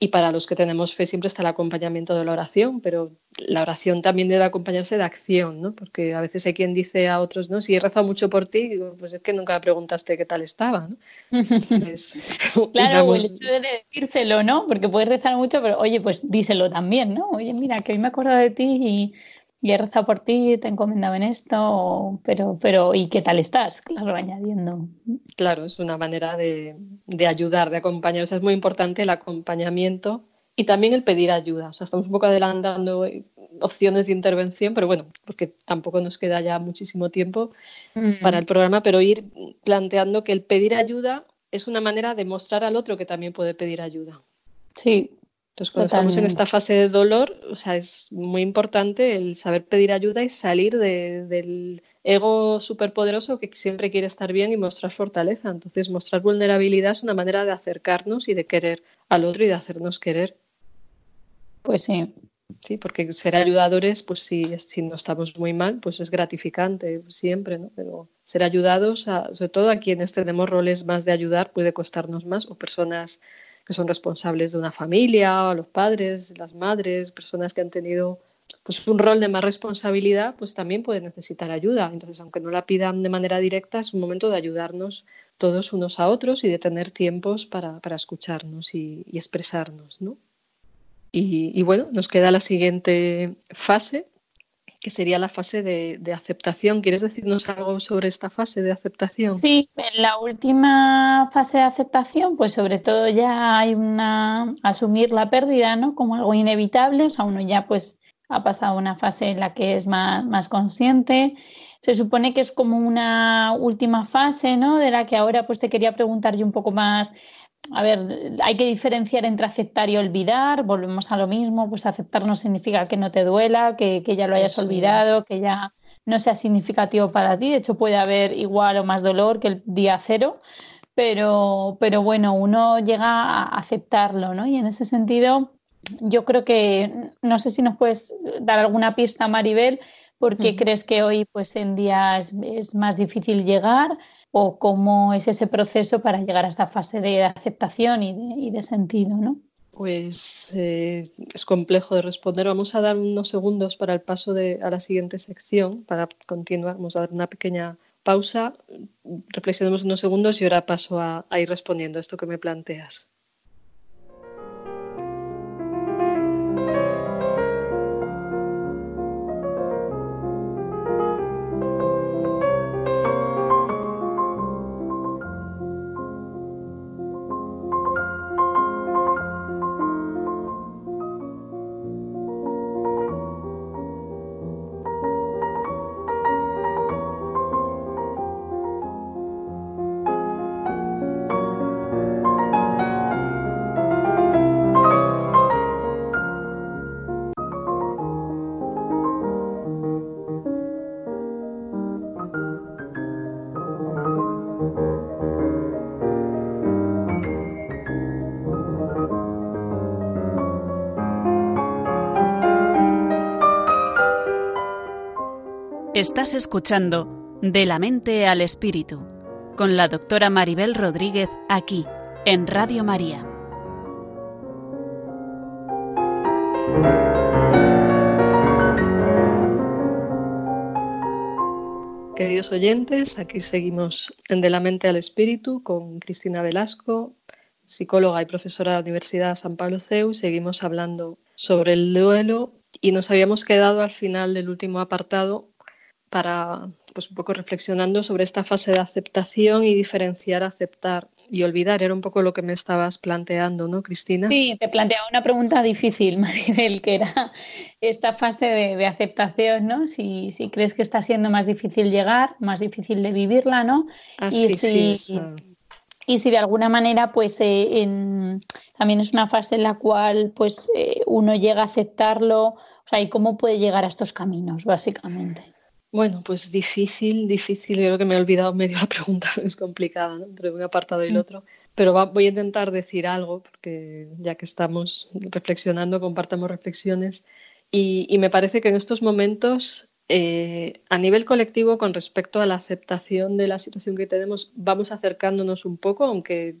y para los que tenemos fe siempre está el acompañamiento de la oración, pero la oración también debe acompañarse de acción, ¿no? porque a veces hay quien dice a otros, no, si he rezado mucho por ti, digo, pues es que nunca me preguntaste qué tal estaba. ¿no? claro, el hecho de decírselo, ¿no? porque puedes rezar mucho, pero oye, pues díselo también, ¿no? Oye, mira, que hoy me acuerdo de ti y y he rezado por ti, te he encomendado en esto, pero, pero ¿y qué tal estás? Claro, añadiendo. Claro, es una manera de, de ayudar, de acompañar. O sea, es muy importante el acompañamiento y también el pedir ayuda. O sea, estamos un poco adelantando opciones de intervención, pero bueno, porque tampoco nos queda ya muchísimo tiempo mm. para el programa, pero ir planteando que el pedir ayuda es una manera de mostrar al otro que también puede pedir ayuda. Sí, entonces, cuando estamos en esta fase de dolor, o sea, es muy importante el saber pedir ayuda y salir del ego superpoderoso que siempre quiere estar bien y mostrar fortaleza. Entonces, mostrar vulnerabilidad es una manera de acercarnos y de querer al otro y de hacernos querer. Pues sí. Sí, porque ser ayudadores, pues si, si no estamos muy mal, pues es gratificante siempre, ¿no? Pero ser ayudados, sobre todo a quienes tenemos roles más de ayudar, puede costarnos más, o personas que son responsables de una familia, los padres, las madres, personas que han tenido pues, un rol de más responsabilidad, pues también pueden necesitar ayuda. Entonces, aunque no la pidan de manera directa, es un momento de ayudarnos todos unos a otros y de tener tiempos para, escucharnos y, expresarnos. ¿no? y, bueno, nos queda la siguiente fase, que sería la fase de, aceptación. ¿Quieres decirnos algo sobre esta fase de aceptación? Sí, en la última fase de aceptación, pues sobre todo ya hay una asumir la pérdida, ¿no? Como algo inevitable, o sea, uno ya pues ha pasado una fase en la que es más, más consciente. Se supone que es como una última fase, ¿no? De la que ahora pues te quería preguntar yo un poco más a ver, hay que diferenciar entre aceptar y olvidar, volvemos a lo mismo, pues aceptar no significa que no te duela, que, ya lo hayas olvidado, que ya no sea significativo para ti, de hecho puede haber igual o más dolor que el día cero, pero, pero bueno, uno llega a aceptarlo, ¿no? Y en ese sentido, yo creo que, no sé si nos puedes dar alguna pista, Maribel, porque crees que hoy, pues en día es más difícil llegar o cómo es ese proceso para llegar a esta fase de aceptación y de, sentido, ¿no? Pues eh, es complejo de responder. Vamos a dar unos segundos para el paso de, a la siguiente sección, para continuar. Vamos a dar una pequeña pausa, reflexionemos unos segundos y ahora paso a, ir respondiendo esto que me planteas. Estás escuchando De la mente al espíritu con la doctora Maribel Rodríguez aquí en Radio María. queridos oyentes. Aquí seguimos en De la Mente al Espíritu con Cristina Velasco, psicóloga y profesora de la Universidad San Pablo CEU. Seguimos hablando sobre el duelo y nos habíamos quedado al final del último apartado para pues un poco reflexionando sobre esta fase de aceptación y diferenciar aceptar y olvidar. Era un poco lo que me estabas planteando, ¿no, Cristina? Sí, te planteaba una pregunta difícil, Maribel, que era esta fase de, aceptación, ¿no? Si, crees que está siendo más difícil llegar, más difícil de vivirla, ¿no? Ah, y si, Y si de alguna manera, pues eh, también es una fase en la cual pues eh, uno llega a aceptarlo, o sea, y cómo puede llegar a estos caminos, básicamente. Bueno, pues difícil, difícil. Creo que me he olvidado medio la pregunta, es complicada, ¿no? entre un apartado y el mm. otro. Pero voy a intentar decir algo, porque ya que estamos reflexionando, compartamos reflexiones. Y, me parece que en estos momentos, eh, a nivel colectivo, con respecto a la aceptación de la situación que tenemos, vamos acercándonos un poco, aunque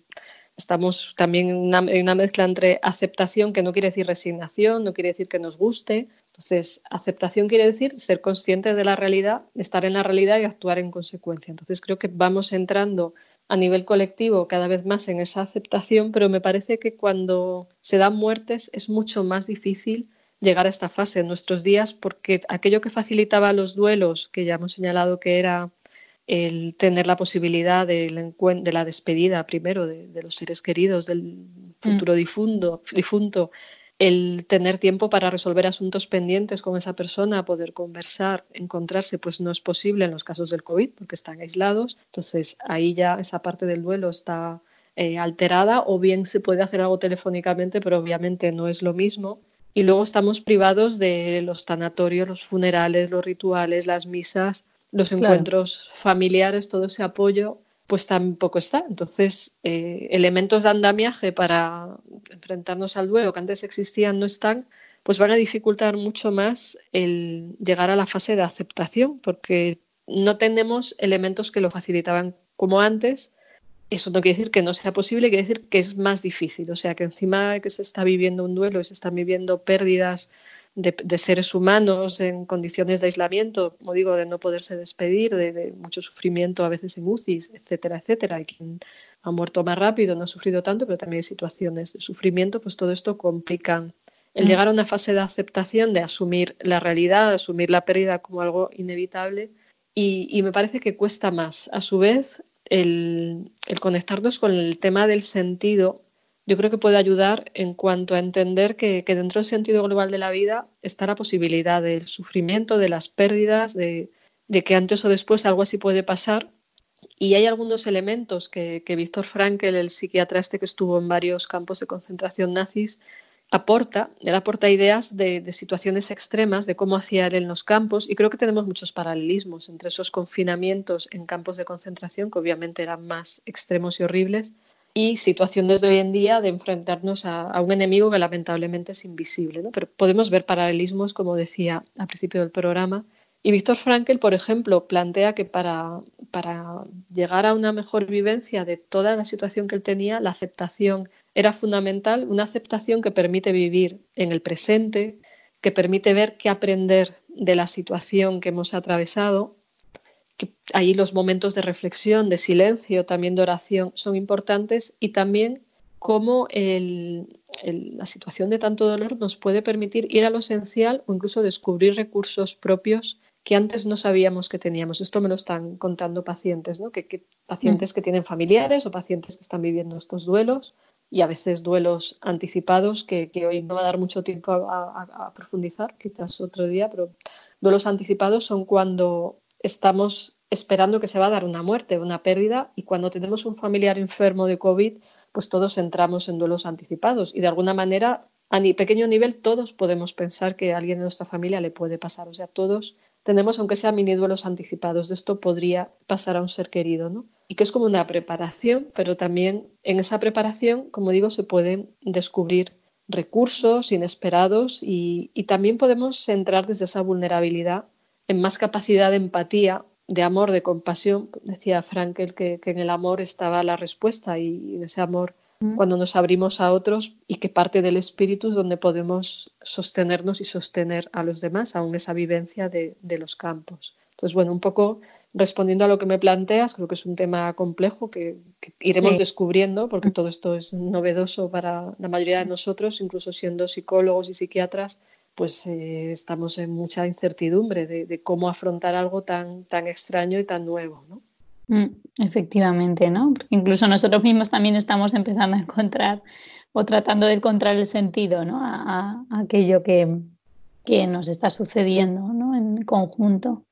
estamos también en una, en una mezcla entre aceptación, que no quiere decir resignación, no quiere decir que nos guste, entonces, aceptación quiere decir ser consciente de la realidad, estar en la realidad y actuar en consecuencia. Entonces, creo que vamos entrando a nivel colectivo cada vez más en esa aceptación, pero me parece que cuando se dan muertes es mucho más difícil llegar a esta fase en nuestros días porque aquello que facilitaba los duelos, que ya hemos señalado que era el tener la posibilidad de la despedida primero de, los seres queridos, del futuro mm. difunto, el tener tiempo para resolver asuntos pendientes con esa persona, poder conversar, encontrarse, pues no es posible en los casos del COVID porque están aislados. Entonces ahí ya esa parte del duelo está eh, alterada o bien se puede hacer algo telefónicamente, pero obviamente no es lo mismo. Y luego estamos privados de los tanatorios, los funerales, los rituales, las misas, los encuentros familiares, todo ese apoyo pues tampoco está. Entonces, eh, elementos de andamiaje para enfrentarnos al duelo que antes existían no están, pues van a dificultar mucho más el llegar a la fase de aceptación, porque no tenemos elementos que lo facilitaban como antes. Eso no quiere decir que no sea posible, quiere decir que es más difícil. O sea, que encima de que se está viviendo un duelo y se están viviendo pérdidas de, seres humanos en condiciones de aislamiento, como digo, de no poderse despedir, de, mucho sufrimiento a veces en UCIs, etcétera, etcétera. Hay quien ha muerto más rápido, no ha sufrido tanto, pero también hay situaciones de sufrimiento, pues todo esto complica el mm. llegar a una fase de aceptación, de asumir la realidad, asumir la pérdida como algo inevitable. Y, me parece que cuesta más. A su vez, el, el conectarnos con el tema del sentido yo creo que puede ayudar en cuanto a entender que, dentro del sentido global de la vida está la posibilidad del sufrimiento, de las pérdidas, de, que antes o después algo así puede pasar. Y hay algunos elementos que, Víctor Frankl, el psiquiatra este que estuvo en varios campos de concentración nazis, aporta, él aporta ideas de, de, situaciones extremas, de cómo hacía él en los campos, y creo que tenemos muchos paralelismos entre esos confinamientos en campos de concentración, que obviamente eran más extremos y horribles, y situaciones de hoy en día de enfrentarnos a, un enemigo que lamentablemente es invisible. Pero podemos ver paralelismos, como decía al principio del programa. Y Víctor Frankl, por ejemplo, plantea que para, para llegar a una mejor vivencia de toda la situación que él tenía, la aceptación era fundamental, una aceptación que permite vivir en el presente, que permite ver qué aprender de la situación que hemos atravesado que ahí los momentos de reflexión, de silencio, también de oración son importantes y también cómo la situación de tanto dolor nos puede permitir ir a lo esencial o incluso descubrir recursos propios que antes no sabíamos que teníamos. Esto me lo están contando pacientes, ¿no? que, pacientes mm. que tienen familiares o pacientes que están viviendo estos duelos y a veces duelos anticipados que, hoy no va a dar mucho tiempo a profundizar, quizás otro día, pero duelos anticipados son cuando estamos esperando que se va a dar una muerte, una pérdida, y cuando tenemos un familiar enfermo de COVID, pues todos entramos en duelos anticipados y de alguna manera, a ni pequeño nivel, todos podemos pensar que a alguien de nuestra familia le puede pasar. O sea, todos tenemos, aunque sea mini duelos anticipados, de esto podría pasar a un ser querido, ¿no? Y que es como una preparación, pero también en esa preparación, como digo, se pueden descubrir recursos inesperados y, y también podemos entrar desde esa vulnerabilidad en más capacidad de empatía, de amor, de compasión. Decía Frankel que, en el amor estaba la respuesta y en ese amor cuando nos abrimos a otros y que parte del espíritu es donde podemos sostenernos y sostener a los demás, aún esa vivencia de, los campos. Entonces, bueno, un poco respondiendo a lo que me planteas, creo que es un tema complejo que, iremos descubriendo, porque todo esto es novedoso para la mayoría de nosotros, incluso siendo psicólogos y psiquiatras, pues eh, estamos en mucha incertidumbre de, cómo afrontar algo tan, tan extraño y tan nuevo, ¿no? Mm, efectivamente, ¿no? incluso nosotros mismos también estamos empezando a encontrar o tratando de encontrar el sentido, ¿no? A, aquello que, que, nos está sucediendo, ¿no? En conjunto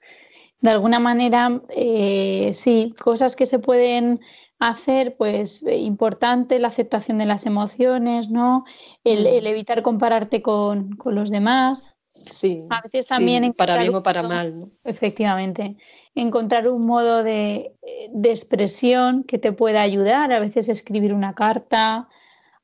de alguna manera, eh, sí, cosas que se pueden hacer, pues eh, importante la aceptación de las emociones, ¿no? El, mm. evitar compararte con, los demás. Sí, a veces también para bien o para mal. ¿no? Efectivamente, encontrar un modo de, de, expresión que te pueda ayudar, a veces escribir una carta,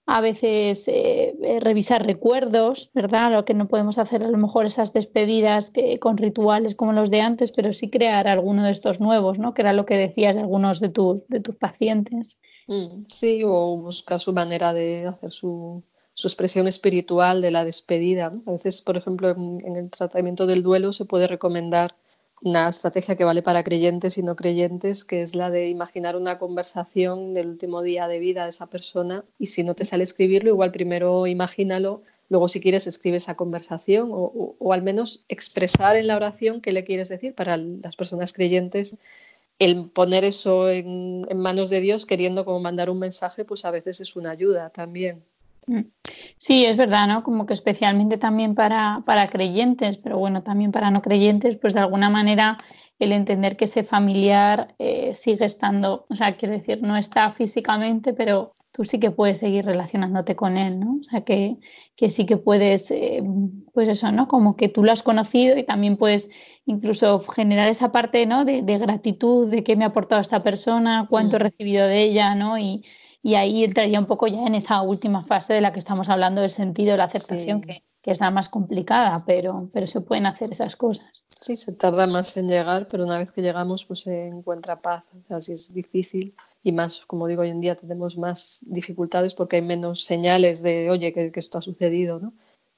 a veces eh, eh, revisar recuerdos, ¿verdad? Lo que no podemos hacer a lo mejor esas despedidas con rituales como los de antes, pero sí crear alguno de estos nuevos, ¿no? Que era lo que decías de algunos de tus, de tus pacientes. Mm, sí, o buscar su manera de hacer su, su expresión espiritual de la despedida. A veces, por ejemplo, en el tratamiento del duelo se puede recomendar una estrategia que vale para creyentes y no creyentes, que es la de imaginar una conversación del último día de vida de esa persona y si no te sale escribirlo, igual primero imagínalo, luego si quieres escribe esa conversación o, al menos expresar en la oración qué le quieres decir para las personas creyentes. El poner eso en, en manos de Dios queriendo como mandar un mensaje, pues a veces es una ayuda también. Mm. Sí, es verdad, ¿no? Como que especialmente también para, para creyentes, pero bueno, también para no creyentes, pues de alguna manera el entender que ese familiar eh, sigue estando, o sea, quiero decir, no está físicamente, pero tú sí que puedes seguir relacionándote con él, ¿no? O sea, que, que sí que puedes, eh, pues eso, ¿no? Como que tú lo has conocido y también puedes incluso generar esa parte, ¿no? De, de gratitud, de qué me ha aportado esta persona, cuánto he mm. recibido de ella, ¿no? Y, y ahí entraría un poco ya en esa última fase de la que estamos hablando del sentido de la aceptación, que, es la más complicada, pero, pero se pueden hacer esas cosas. Sí, se tarda más en llegar, pero una vez que llegamos, pues se encuentra paz. O sea, es difícil y más, como digo, hoy en día tenemos más dificultades porque hay menos señales de, oye, que, que esto ha sucedido, ¿no?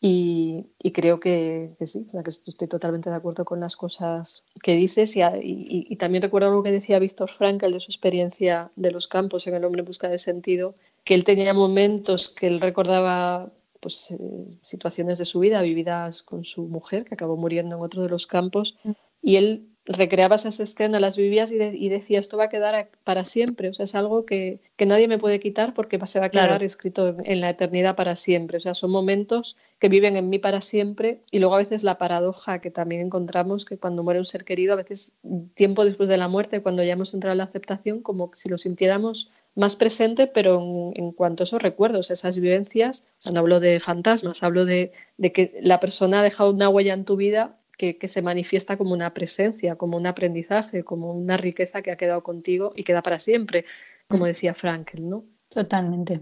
Y, creo que, sí, que estoy totalmente de acuerdo con las cosas que dices. Y, también recuerdo algo que decía Víctor Frankl de su experiencia de los campos en El hombre en busca de sentido, que él tenía momentos que él recordaba pues, eh, situaciones de su vida vividas con su mujer, que acabó muriendo en otro de los campos, mm. y él recreaba esas escenas, las vivías y, decía, esto va a quedar para siempre, o sea, es algo que, nadie me puede quitar porque se va a quedar escrito en, la eternidad para siempre, o sea, son momentos que viven en mí para siempre y luego a veces la paradoja que también encontramos que cuando muere un ser querido, a veces tiempo después de la muerte, cuando ya hemos entrado en la aceptación, como si lo sintiéramos más presente, pero en, cuanto a esos recuerdos, esas vivencias, no hablo de fantasmas, hablo de, de que la persona ha dejado una huella en tu vida que, se manifiesta como una presencia, como un aprendizaje, como una riqueza que ha quedado contigo y queda para siempre, como mm. decía Frankel, ¿no? Totalmente.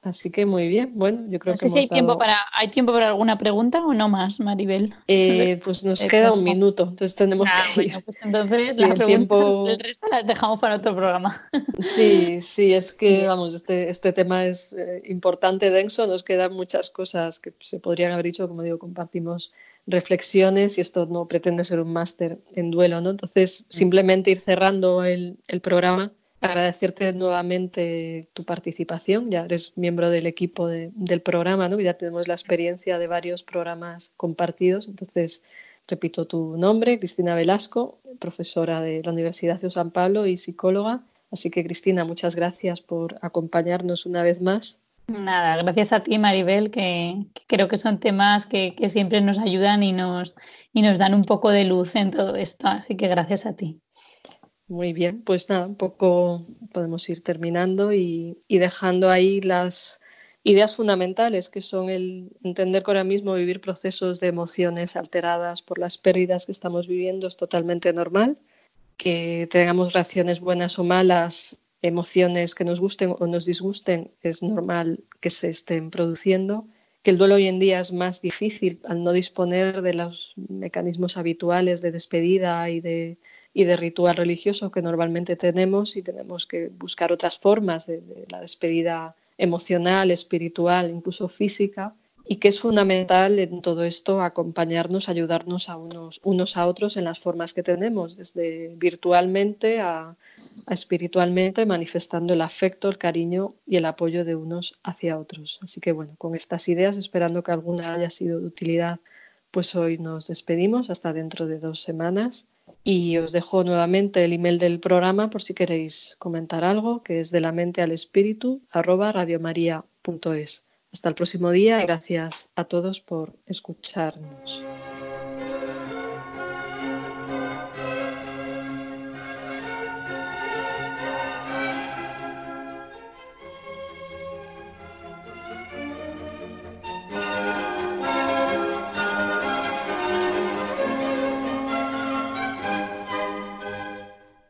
Así que muy bien. Bueno, yo creo no sé que. Si hay, tiempo para, ¿Hay tiempo para alguna pregunta o no más, Maribel? Eh, pues nos eh, queda un minuto, entonces tenemos ah, que Pues entonces las preguntas tiempo... del resto las dejamos para otro programa. Sí, sí, es que, vamos, este, este tema es eh, importante, denso, nos quedan muchas cosas que se podrían haber dicho, como digo, compartimos reflexiones y esto no pretende ser un máster en duelo, ¿no? Entonces, mm. simplemente ir cerrando el, el programa agradecerte nuevamente tu participación. Ya eres miembro del equipo del programa, ¿no? Ya tenemos la experiencia de varios programas compartidos. Entonces, repito tu nombre, Cristina Velasco, profesora de la Universidad de San Pablo y psicóloga. Así que, Cristina, muchas gracias por acompañarnos una vez más. Nada, gracias a ti, Maribel, que, creo que son temas que, siempre nos ayudan y nos, y nos dan un poco de luz en todo esto. Así que gracias a ti. Muy bien, pues nada, un poco podemos ir terminando y, dejando ahí las ideas fundamentales que son el entender que ahora mismo vivir procesos de emociones alteradas por las pérdidas que estamos viviendo es totalmente normal, que tengamos reacciones buenas o malas, emociones que nos gusten o nos disgusten, es normal que se estén produciendo, que el duelo hoy en día es más difícil al no disponer de los mecanismos habituales de despedida y de y de ritual religioso que normalmente tenemos y tenemos que buscar otras formas de, la despedida emocional, espiritual, incluso física. Y que es fundamental en todo esto acompañarnos, ayudarnos a unos, unos a otros en las formas que tenemos, desde virtualmente a, espiritualmente, manifestando el afecto, el cariño y el apoyo de unos hacia otros. Así que bueno, con estas ideas, esperando que alguna haya sido de utilidad, pues hoy nos despedimos hasta dentro de dos semanas. Y os dejo nuevamente el email del programa por si queréis comentar algo, que es de la mente al espíritu, arroba radiomaria.es. Hasta el próximo día y gracias a todos por escucharnos.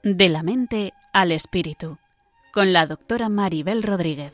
De la mente al espíritu, con la doctora Maribel Rodríguez.